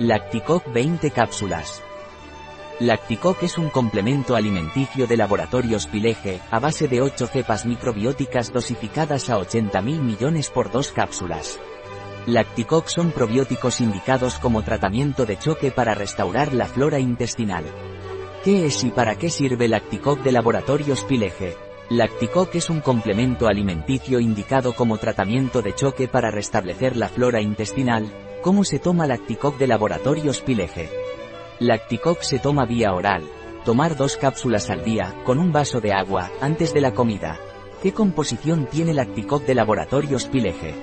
Lacticoc 20 cápsulas. Lacticoc es un complemento alimenticio de laboratorios Pileje, a base de 8 cepas microbióticas dosificadas a 80.000 millones por dos cápsulas. Lacticoc son probióticos indicados como tratamiento de choque para restaurar la flora intestinal. ¿Qué es y para qué sirve Lacticoc de laboratorios Pileje? Lacticoc es un complemento alimenticio indicado como tratamiento de choque para restablecer la flora intestinal, ¿Cómo se toma Lacticoc de Laboratorios Pileje? Lacticoc se toma vía oral. Tomar dos cápsulas al día, con un vaso de agua, antes de la comida. ¿Qué composición tiene Lacticoc de Laboratorios Pileje?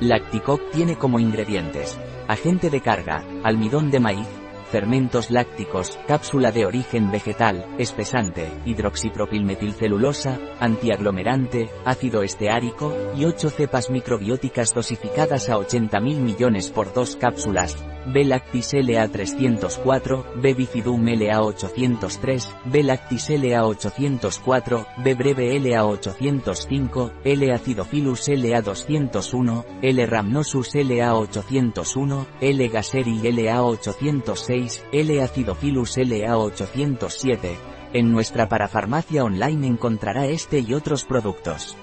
Lacticoc tiene como ingredientes, agente de carga, almidón de maíz, fermentos lácticos, cápsula de origen vegetal, espesante, hidroxipropilmetilcelulosa, antiaglomerante, ácido esteárico, y 8 cepas microbióticas dosificadas a 80.000 millones por dos cápsulas, B-Lactis LA304, B-Bifidum LA803, B-Lactis LA804, B-Breve LA805, L-Acidophilus LA201, L-Rhamnosus LA801, L-Gaseri LA806, L-Acidophilus LA807. En nuestra parafarmacia online encontrará este y otros productos.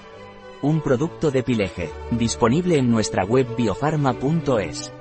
Un producto de Pileje, disponible en nuestra web biofarma.es.